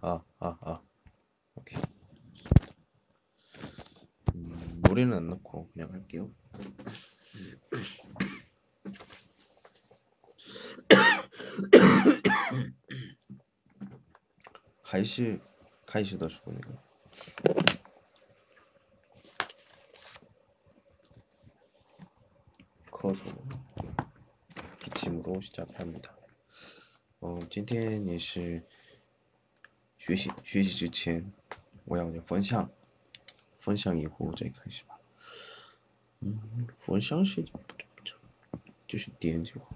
아, 아, 아. 오케이. 음, 노래는 안 넣고 그냥 할게요. 还是开始的时候那个。 커서 기침으로 시작합니다. 어, 今天也是 学习学习之前，我要分享，分享以后再开始吧。嗯，分享是就是点就好。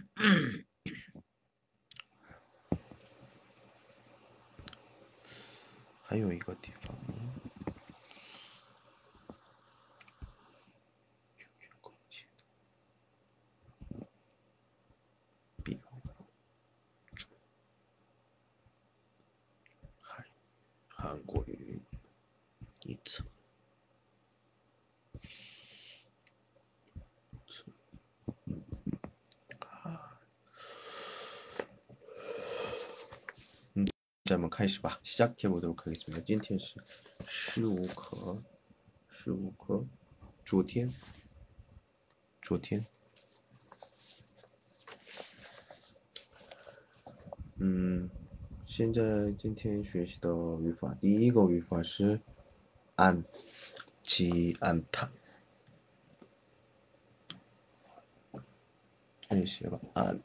80화 시작해 보도록 하겠습니다. 今天是15课 15课 昨天昨天 음, 现在今天学习的语法第一个语法是 안, 지 않다 练习吧 안,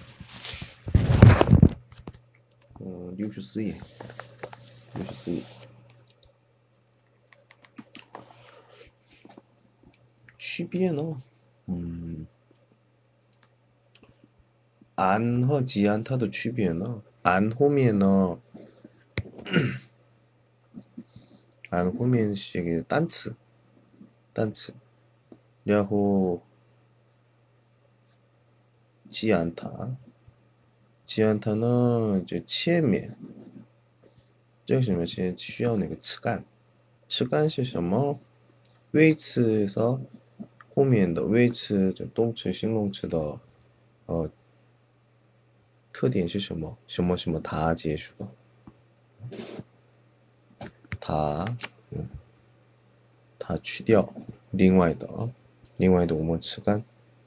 64页，六十四页。区别呢？嗯，安和吉安它的区别呢？安后面呢？俺后面写个单词，单词，然后吉安塔。 지않다，지않다呢就前面，这个什么是需要那个词干，词干是什么？谓词에서后面的谓词就动词、形容词的，呃，特点是什么？什么什么다结束的。 다, 음, 다去掉 另外的另外的我们词干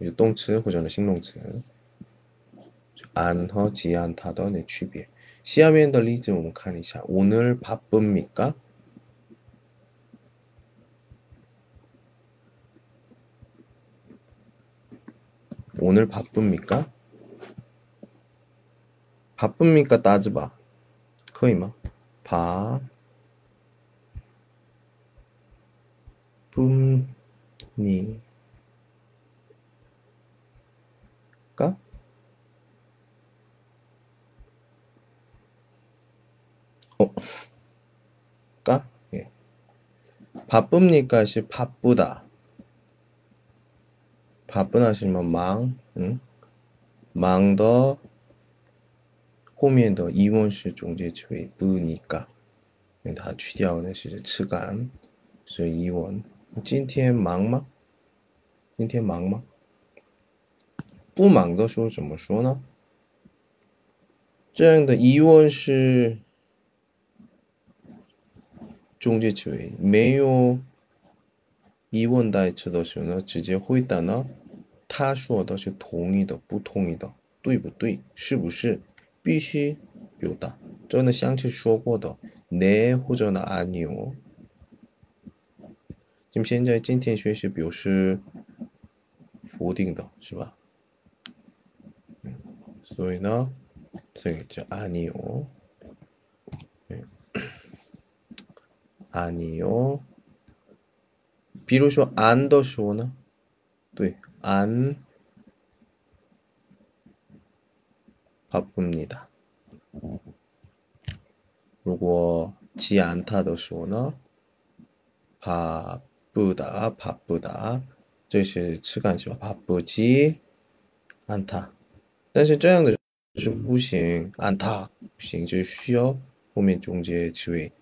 유똥츠 호전은 식농츠. 안허 지안타더 내 네, 취비에. 시아미엔 덜리즈 옴카니샤. 오늘 바쁩니까? 오늘 바쁩니까? 바쁩니까? 따즈바. 거의마. 바. 뿜니. 어, 까? 예. 바쁩니까? 시 바쁘다. 바쁘다 시면 망, 응? 망더 后面的疑问是词干，所以它去掉的是词干。是疑问。今天忙吗？今天忙吗？这样的疑问是 中介词尾，没有疑问代词的时候呢，直接回答呢，他说的是同意的、不同意的，对不对？是不是？必须表达。这呢，上次说过的，네或者呢아니 요。 那么现在今天学习表示否定的，是吧？所以呢，所以叫아니 요。 아니요. 比如说안的时候呢？对，안 바쁩니다. 如果지 않다的时候呢？ 바쁘다, 바쁘다. 这是词干是吧 바쁘지 않다. 但是这样的是不行，않다不行，就需要后面中介词尾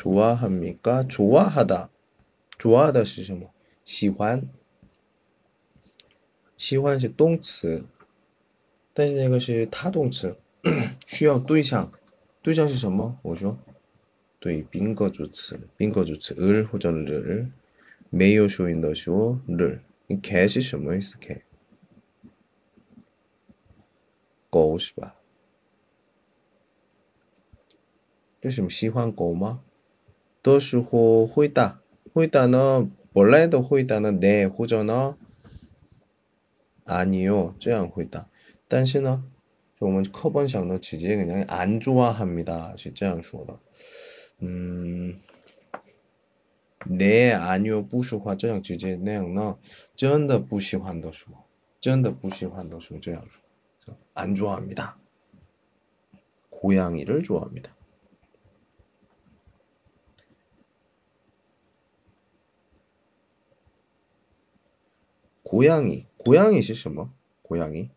좋아합니까? 좋아하다. 좋아하다 是什么？喜欢，喜欢是动词，但是那个是他动词，需要对象，对象是什么？我说对宾格主词，宾格主词을或者를没有说音的时候를，给是什么意思？给 狗是吧？这是喜欢狗吗？ 的时候回答，回答呢，本来的回答呢，네或者呢，아니요这样回答。但是呢，就我们课本上呢，直接그냥안좋아합니다是这样说的。嗯，네아니요不说话这样直接那样呢，真的不喜欢的时候，真的不喜欢的时候这样说，안좋아합니 다。 고양이를좋아합니다 고양이, 고양이 是什么? 고양이.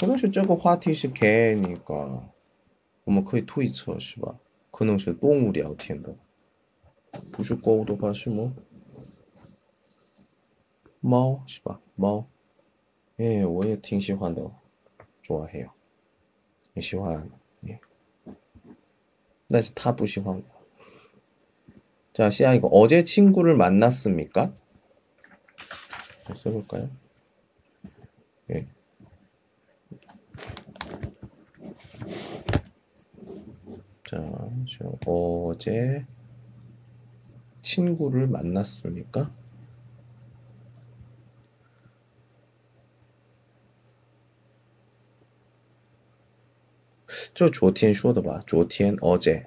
그는是 这个话题是 개니까 我们可以推测是吧可能是动物聊天的不是狗的话是么猫是吧猫 예, 我也挺喜欢的좋아해요喜欢예但是他不喜欢 자, 시아 이거 어제 친구를 만났습니까? 써볼까요? 예. 자, 어제 친구를 만났습니까? 저 조티엔 说的吧 조티엔 어제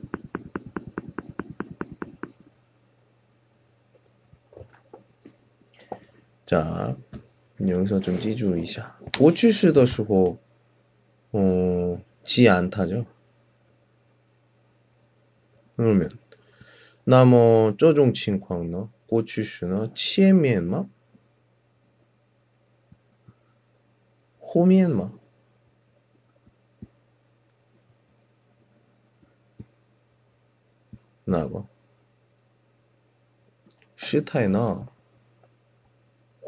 자, 여기서 좀 찌주 이샤. 오출시도 쓰고, 어, 지 않다죠. 그러면, 나머 쪼종 칭광너, 고출시너, 치에미엔마? 호미엔마? 나고, 시타이너,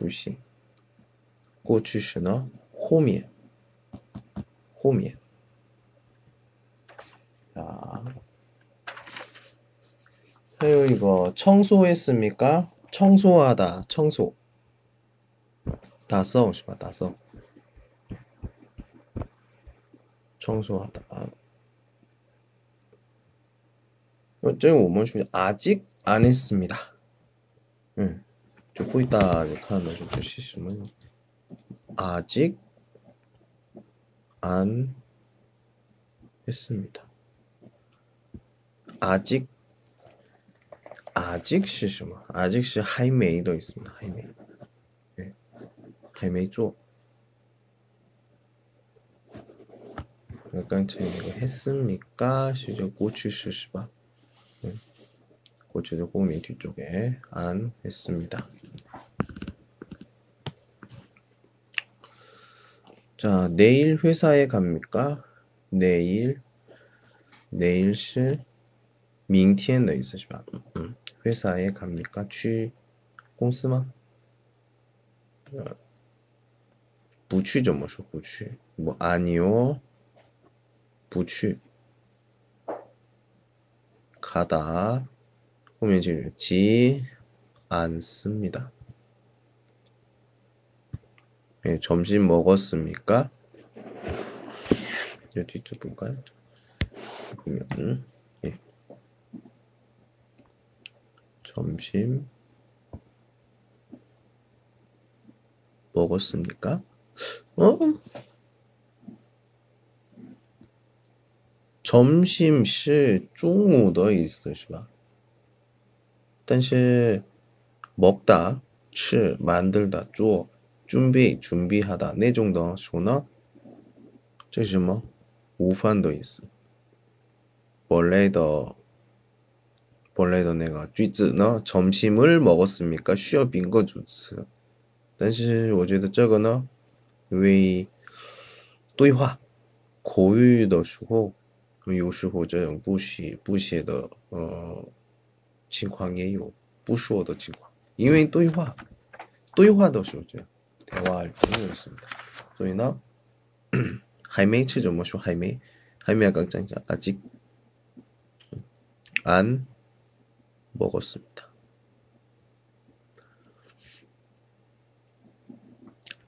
不行过去式呢后面后面 자, 해요 이거 청소했습니까? 청소하다, 청소. 다 써, 씨발, 다 써. 청소하다. 어째 오면 시 아직 안 했습니다. 응. 듣고 있다 하는 좀 주시면 아직 안 했습니다. 아직 아직 시시마 아직 시 하이메이도 있습니다. 하이메이 예. 네. 하이메이 쪼 약간 제가 이거 했습니까? 시저 고추 시시바 고추를 꼬미 뒤쪽에 안 했습니다. 자, 내일 회사에 갑니까? 내일, 내일 시, 밍티엔 너 있으시면, 응. 회사에 갑니까? 취, 공스마? 부취죠, 뭐, 부취. 뭐, 아니요. 부취. 가다. 호면지지 않습니다. 네, 점심 먹었습니까? 이 뒤쪽 볼까요? 보면 예. 점심 먹었습니까? 어? 점심 是中午的意思是吧？ 但是 먹다, 吃, 만들다, 做, 준비, 준비하다, 那种的说呢，这是什么？午饭的意思。 원래의 원래의 내가 句子呢 점심을 먹었습니까? 需要宾个主词 但是我觉得这个呢，因为对话口语的时候，有时候这种不写不写的呃 情况也有不说的情况，因为对话对话的时候这样 대화할 때는 있습니다. 所以呢还没吃怎么说还没还没약간 아직 안 먹었습니다.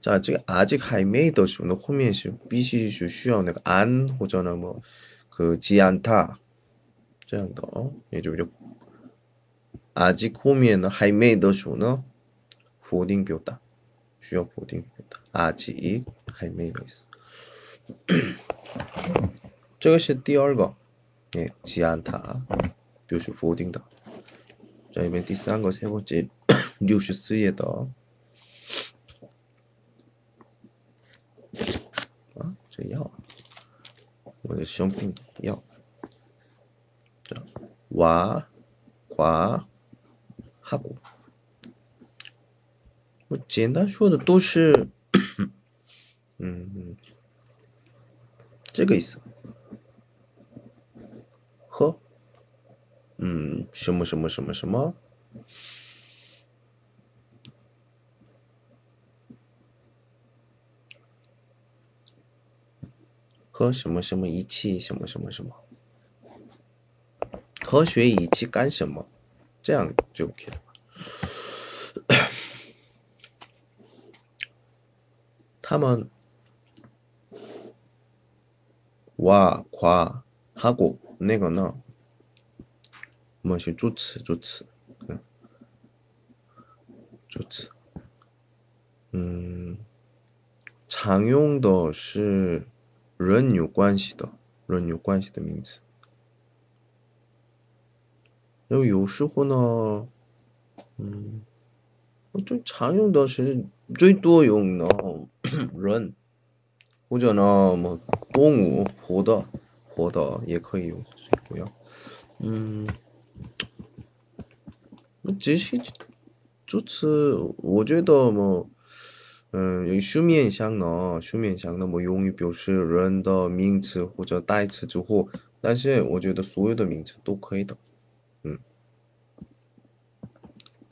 자, 지금 아직 还没的时候呢后面是必须是需要那个안或者呢么그 지않다 这样的也就是 아직 后面呢还没的时候呢否定表达需要否定表达 아직 还没有意思这个是第二个예 지않다 表示否定的。 자, 이번 第三个 세 번째 64页的 아, 저 药. 뭐 시험병 药. 자, 와, 과, 하고. 我简单说的都是 음, 这个意思。喝嗯，什么什么什么什么？和什么什么一起？什么什么什么？和学一起干什么？ 这样就 OK 了。他们哇夸哈古那个呢？ 么是助词助词嗯助词嗯常用的是人有关系的人有关系的名词 然后有时候呢嗯我最常用的是最多用的人或者呢么动物活的活的也可以用不要。嗯那这些助词我觉得么嗯有书面上呢书面上呢么用于表示人的名词或者代词之后但是我觉得所有的名词都可以的。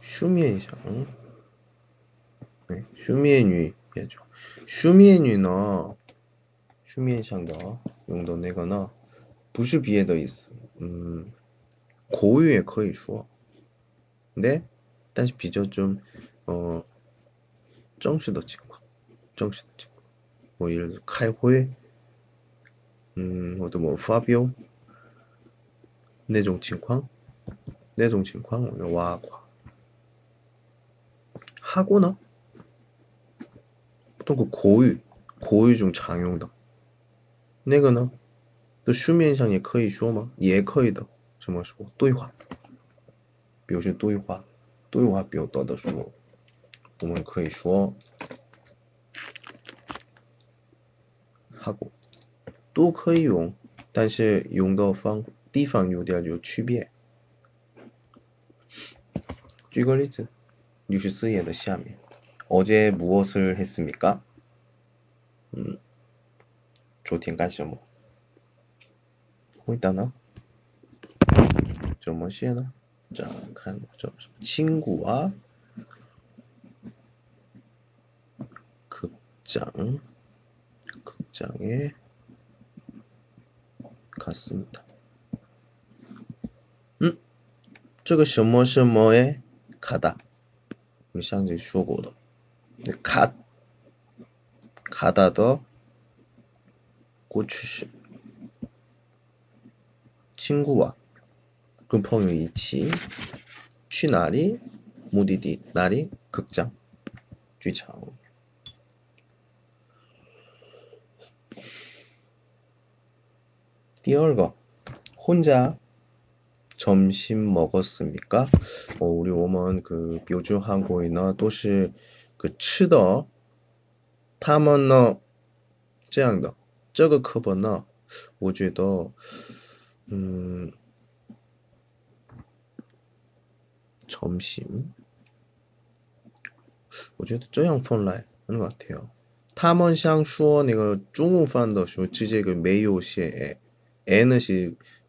슈미엔이죠. 네, 슈미엔유이죠. 슈미엔유나 슈미엔샹다 용도 내거나 부시 비에더 있어. 음, 고유의 거의 주어. 근데 다시 비저 좀 어, 정시도 찍고, 정시도 찍고. 뭐 예를 들어 카이호에, 음, 어떤 뭐 파비오, 내종 칭광, 내종 칭광, 뭐 와과. 하고는 보통 그 고유, 고유 중常用的. 那个呢?的书面上也可以说吗?也可以的.什么说?对话.表示对话.对话表达的时候，我们可以说哈过，都可以用，但是用的方地方有点有区别。举个例子， 六十四页的下面，어제무엇을했습니 까？ 嗯，昨天干什么？回答呢？怎么写呢？ 자, 간, 저, 친구와 극장, 극장에 갔습니다. 음, 这个什么什么에 가다. 그象征주어 고어 갓 가다 더 고추 친구와 금펑이 위치 취날이 무디디 날이 극장 주장 띠얼거 혼자 점심 먹었습니까? 어, 우리 오면 그 묘주 한국인어 도시 그 치더 타먼너 这样的这个课本呢我觉得嗯 점심 我觉得这样分来하는 것 같아요. 他们想说那个中午饭的时候直接个没有写 n 是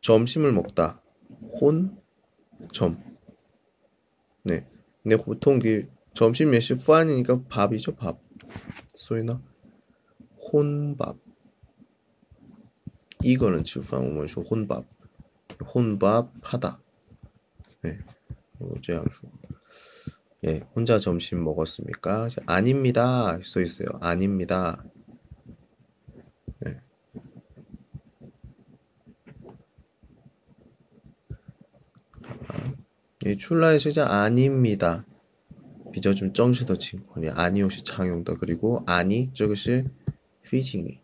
점심을 먹다. 혼, 점. 네. 근데 보통 그 점심 몇시 후안이니까 밥이죠, 밥. 소이나 혼밥. 이거는 지방 오면서 혼밥. 혼밥 하다. 네. 어제양수. 예, 혼자 점심 먹었습니까? 아닙니다. 써 있어요. 아닙니다. 예, 출라의 시자 아닙니다. 비저좀 정시더 칭권이 아니오시 장용더 그리고 아니 저것이 휘징이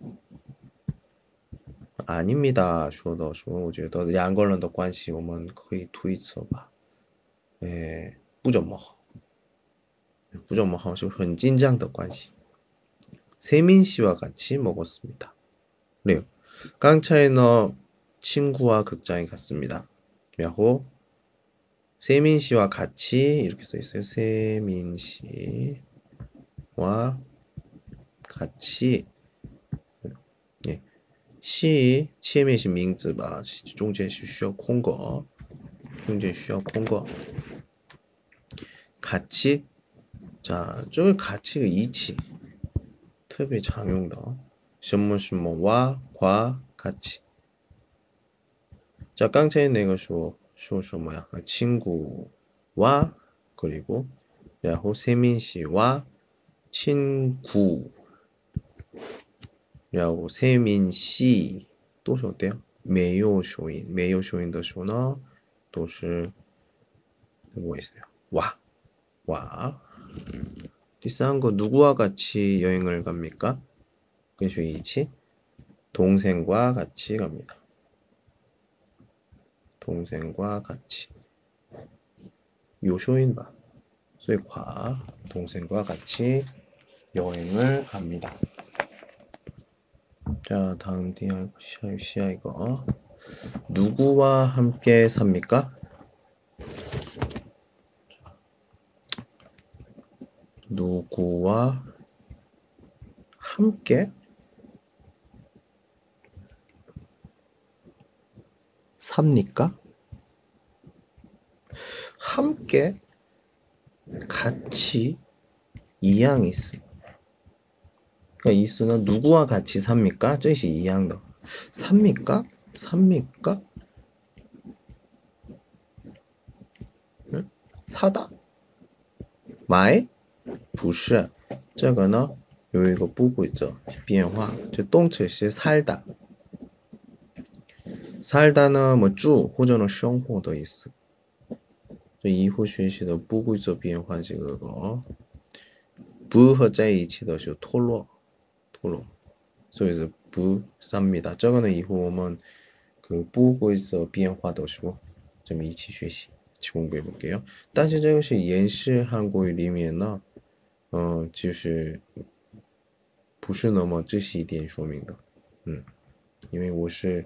아닙니다. 슈어더 슈어더 양걸런더 관시 오면 거의 두이처 봐. 예, 뿌점먹. 뿌점먹 하면서 헌진장더 관시. 세민 씨와 같이 먹었습니다. 네 깡차이너 친구와 극장에 갔습니다. 야호 세민 씨와 같이 이렇게 써 있어요 세민 씨와 같이 예. 系切面型名字吧，中间是需要空格，中间需要空格。같이 자， 这个같이的一起特别常用的，什么什么와과같이 자， 刚才那个说 쇼쇼 뭐야 아, 친구와 그리고 야호 세민 씨와 친구. 야호 세민 씨 또 쇼대요? 매요 쇼인. 매요 쇼인 더 쇼너. 또시 뭐 있어요? 와. 와. 비싼 거 누구와 같이 여행을 갑니까? 그쇼이치? 동생과 같이 갑니다. 동생과 같이 요쇼인바 所以과 동생과 같이 여행을 갑니다. 자, 다음 디알 시아 이거 누구와 함께 삽니까? 누구와 함께 삽니까? 함께 같이 이양 있습니다. 그러니까 이 수는 누구와 같이 삽니까? 这是一样的. 삽니까? 삽니까? 응? 사다? 买不是这个呢有一个不规则变化就动词是 살다 살다는 뭐 주, 或者呢生活的意思这以后学习的不规则变换这个不和在一起的时候脱落토로. 所以是不 쌉니다. 这个呢以后我们그不规则变化的时候좀一起学习一起 공부해 볼게요. 但是这个是延时韩国语里面呢 어, 就是不是那么仔细一点说明的。嗯，因为我是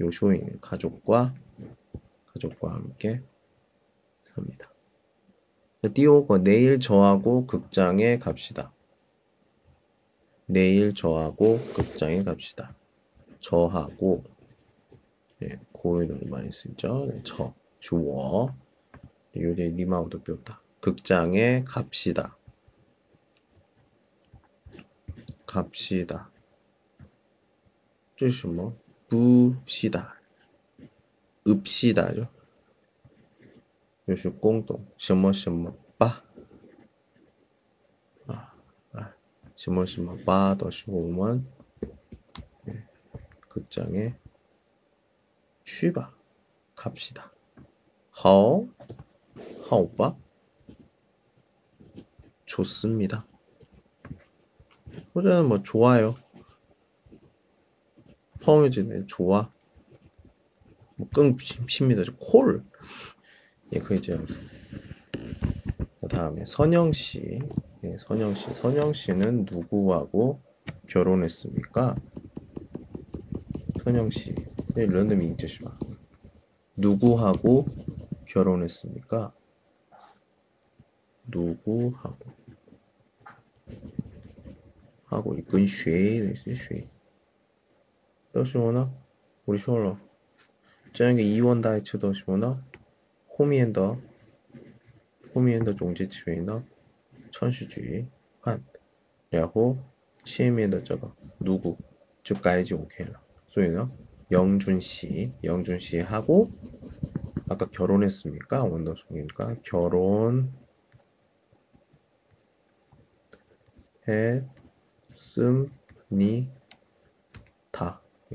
요쇼인 가족과 가족과 함께 삽니다. 띄우고 내일 저하고 극장에 갑시다. 내일 저하고 극장에 갑시다. 저하고 예, 고의를 많이 쓰죠. 네, 저, 주어. 요리 리마우도 배웠다. 극장에 갑시다. 갑시다. 这是什么? 부시다. 읍시다죠. 就是 공동. 什么什么吧. 아, 아, 什么什么吧的时候我们 극장에 去吧. 갑시다. 好 하오빠? 좋습니다. 호자는 뭐 좋아요. 펑해지네 좋아. 뭐끙 핍니다. 콜. 예, 그 이제 그 다음에 선영 씨. 예, 선영 씨. 선영 씨는 누구하고 결혼했습니까? 선영 씨. 예, 런던 민트시마. 누구하고 결혼했습니까? 누구하고 하고 이건 学的 是学都是什么呢 우리 说了这样一个 이원 다이츠 都什么呢后面的后面的总结词语呢程序句换然后前面的这个누구就该就 OK 了所以呢 영준 씨, 영준 씨 하고 아까 결혼했습니까? 원더송이니까 결혼 했습니 다.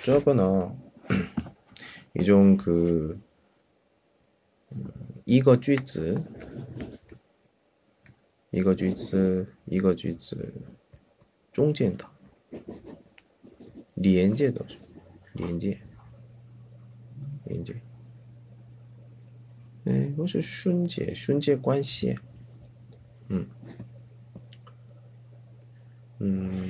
个还，嗯，这个呢，一种그一个句子，一个句子，一个句子中间的连接的连接。连接，哎，不是瞬间，瞬间关系，嗯，嗯，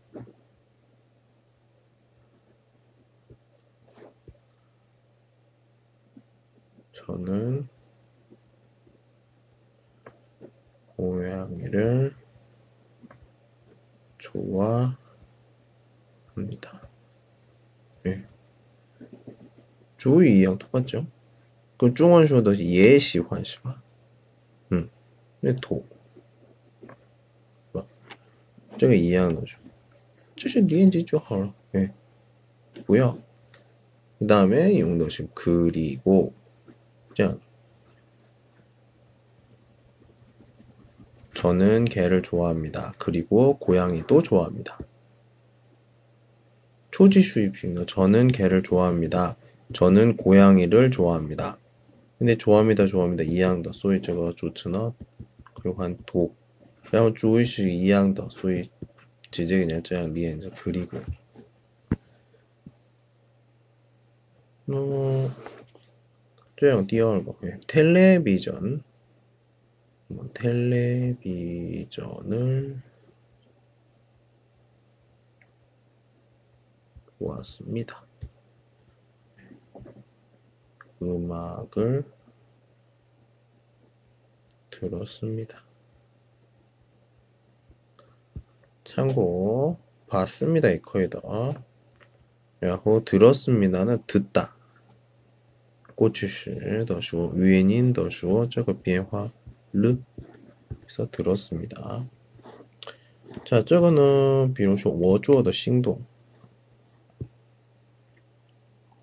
主语一样 똑같죠? 그 중원说的 也喜欢是吧？嗯，那土这个一样的，这是连接就好了。哎，不要。그다음에용도식그리고这样。저는개를좋아합니다그리고고양이도좋아합니다초지수입식은저는개를좋아합니다 저는 고양이를 좋아합니다. 근데 좋아합니다, 좋아합니다. 이양더 소위 저거 좋으나 그리고 한 독. 그냥 주의식 이양더 소위 지적이냐 저양 리엔 그리고. 음, 너무 저양 띄어올 거. 뭐, 예. 텔레비전. 뭐, 텔레비전을 보았습니다. 음악을들었습니다 참고 봤습니다 이코이더然后 들었습니다는 듣다 过去时的时候原因的时候这个变化르 그래서 들었습니다 자, 这个呢比如说我做的行动就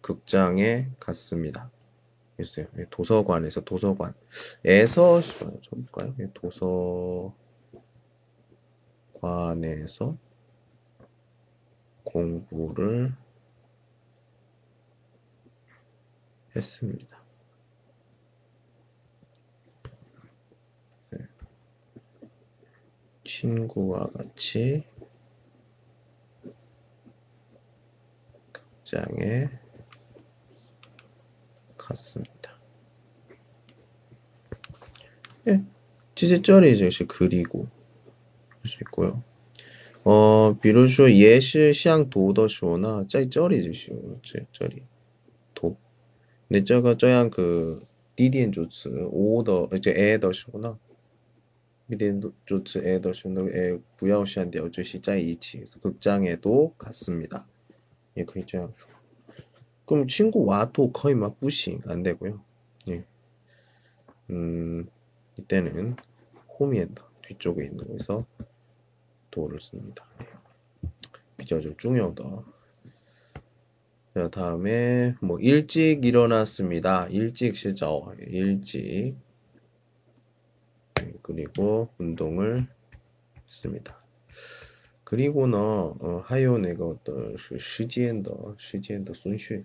극장에 갔습니다. 있어요. 네, 도서관에서 도서관에서 볼까요? 네, 도서 관에서 공부를 했습니다. 네. 친구와 같이 극장에 같습니다. 예, 지제절이 이제 그리고 할수 있고요. 어, 비로소 예시 시향 도더쇼나 짜이 쩔이 지시오. 그렇지. 쩔이. 도. 내자가 저양 그 디디엔 조츠 오더 이제 에더쇼나. 디디엔 조츠 에더쇼나 에 부야오시한 데어주시 짜이치 극장에도 갔습니다. 예, 그렇죠. 그럼 친구 와도 거의 막 부싱 안 되고요. 예. 음, 이때는 호미엔다 뒤쪽에 있는 곳에서 도를 씁니다. 비자 좀 중요하다. 자, 다음에 뭐 일찍 일어났습니다. 일찍 시작. 일찍 예, 그리고 운동을 했습니다. 그리고는 어, 하요 내가 어떤 시지엔더 시지엔더 순수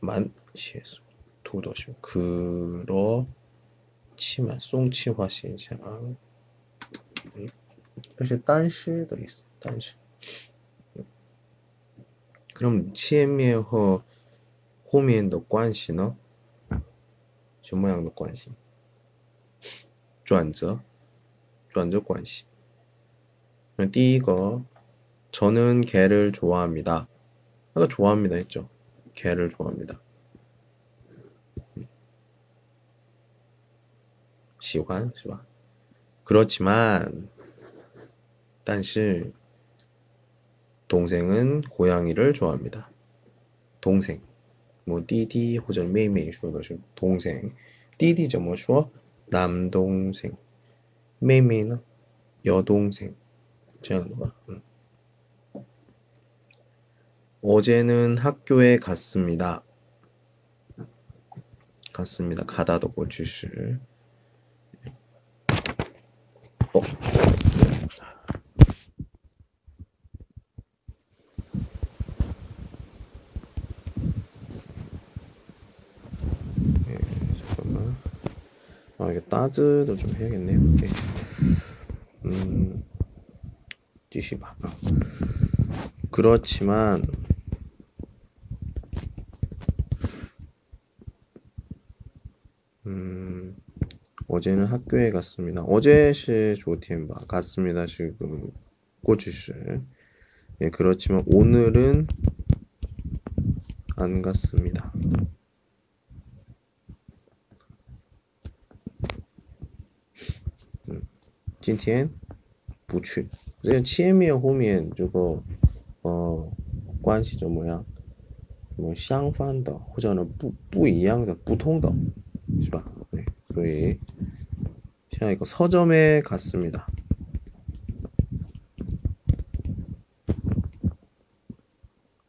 만 시에서 도도 좀 그렇지만 송치화 시에서 사실 但是도 있어. 但是 그럼 前面和后面的关系呢什么样的关系转折转折关系 第一个 저는 개를 좋아합니다. 아까 좋아합니다 했죠. 개를 좋아합니다. 喜欢是吧? 그렇지만 但是 동생은 고양이를 좋아합니다. 동생 뭐弟弟 或者 妹妹 说的是 동생 弟弟 怎么说? 남동생 妹妹呢? 여동생 这样的吧. 음. 어제는 학교에 갔습니다. 갔습니다. 가다도 고주실. 어. 예, 잠깐만. 아, 이게 따즈도 좀 해야겠네요. 오케이. 음, 뒤시바. 그렇지만 음, 어제는 학교에 갔습니다. 어제 시 조티엔바 갔습니다. 지금 꼬치시. 예, 그렇지만 오늘은 안 갔습니다. 음, 今天不去.这个前面后面这个呃关系怎么样？뭐相反的或者呢不不一样的不同的 자, 네, 저희 시아 이거 서점에 갔습니다.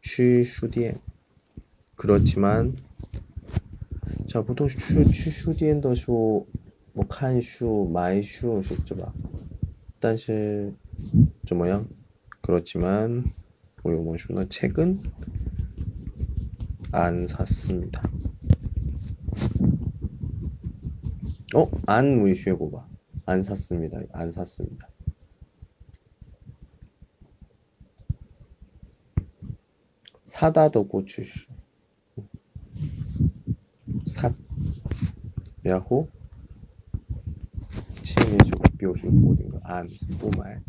쉬슈디엔. 그렇지만 자 보통 슈슈디엔 더쇼 뭐 칸슈 마이슈 실제막. 단실 저 뭐야 그렇지만 뭐, 우리 오요모슈는 뭐, 책은 안 샀습니다. 어? 안 문슈에고바. 안 샀습니다. 안 샀습니다. 사다도 고추슈. 사 야호 치미주 묘주 모든가 안 꼬말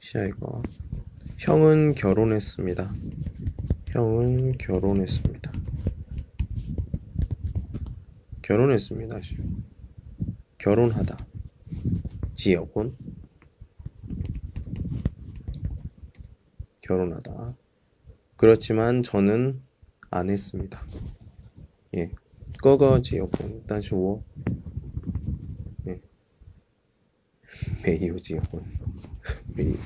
시아 이거. 형은 결혼했습니다. 형은 결혼했습니다. 결혼했습니다. 결혼하다. 지역은 결혼하다. 그렇지만 저는 안 했습니다. 예. 꺼거 지역혼. 단시워. 예. 메이오 지역은 메이오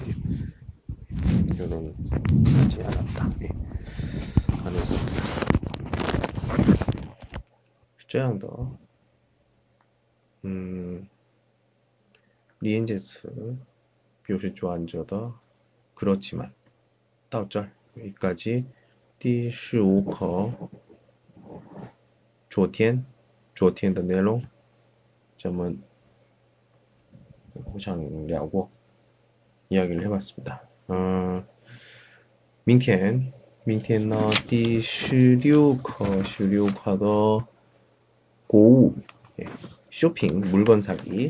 결혼하지 않았다. 예. 안 했습니다. 这样的，嗯，连接词表示转折的 그렇지만 到这儿 여기까지 第十五课昨天昨天的内容咱们互相聊过 이야기를 해봤습니다. 어, 明天明天呢第十六课十六课的 购物예, 쇼핑 물건 사기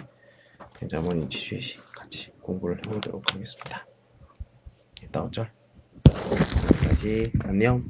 이제 어머니 지슈시 같이 공부를 해보도록 하겠습니다. 다음 절 여기까지 안녕.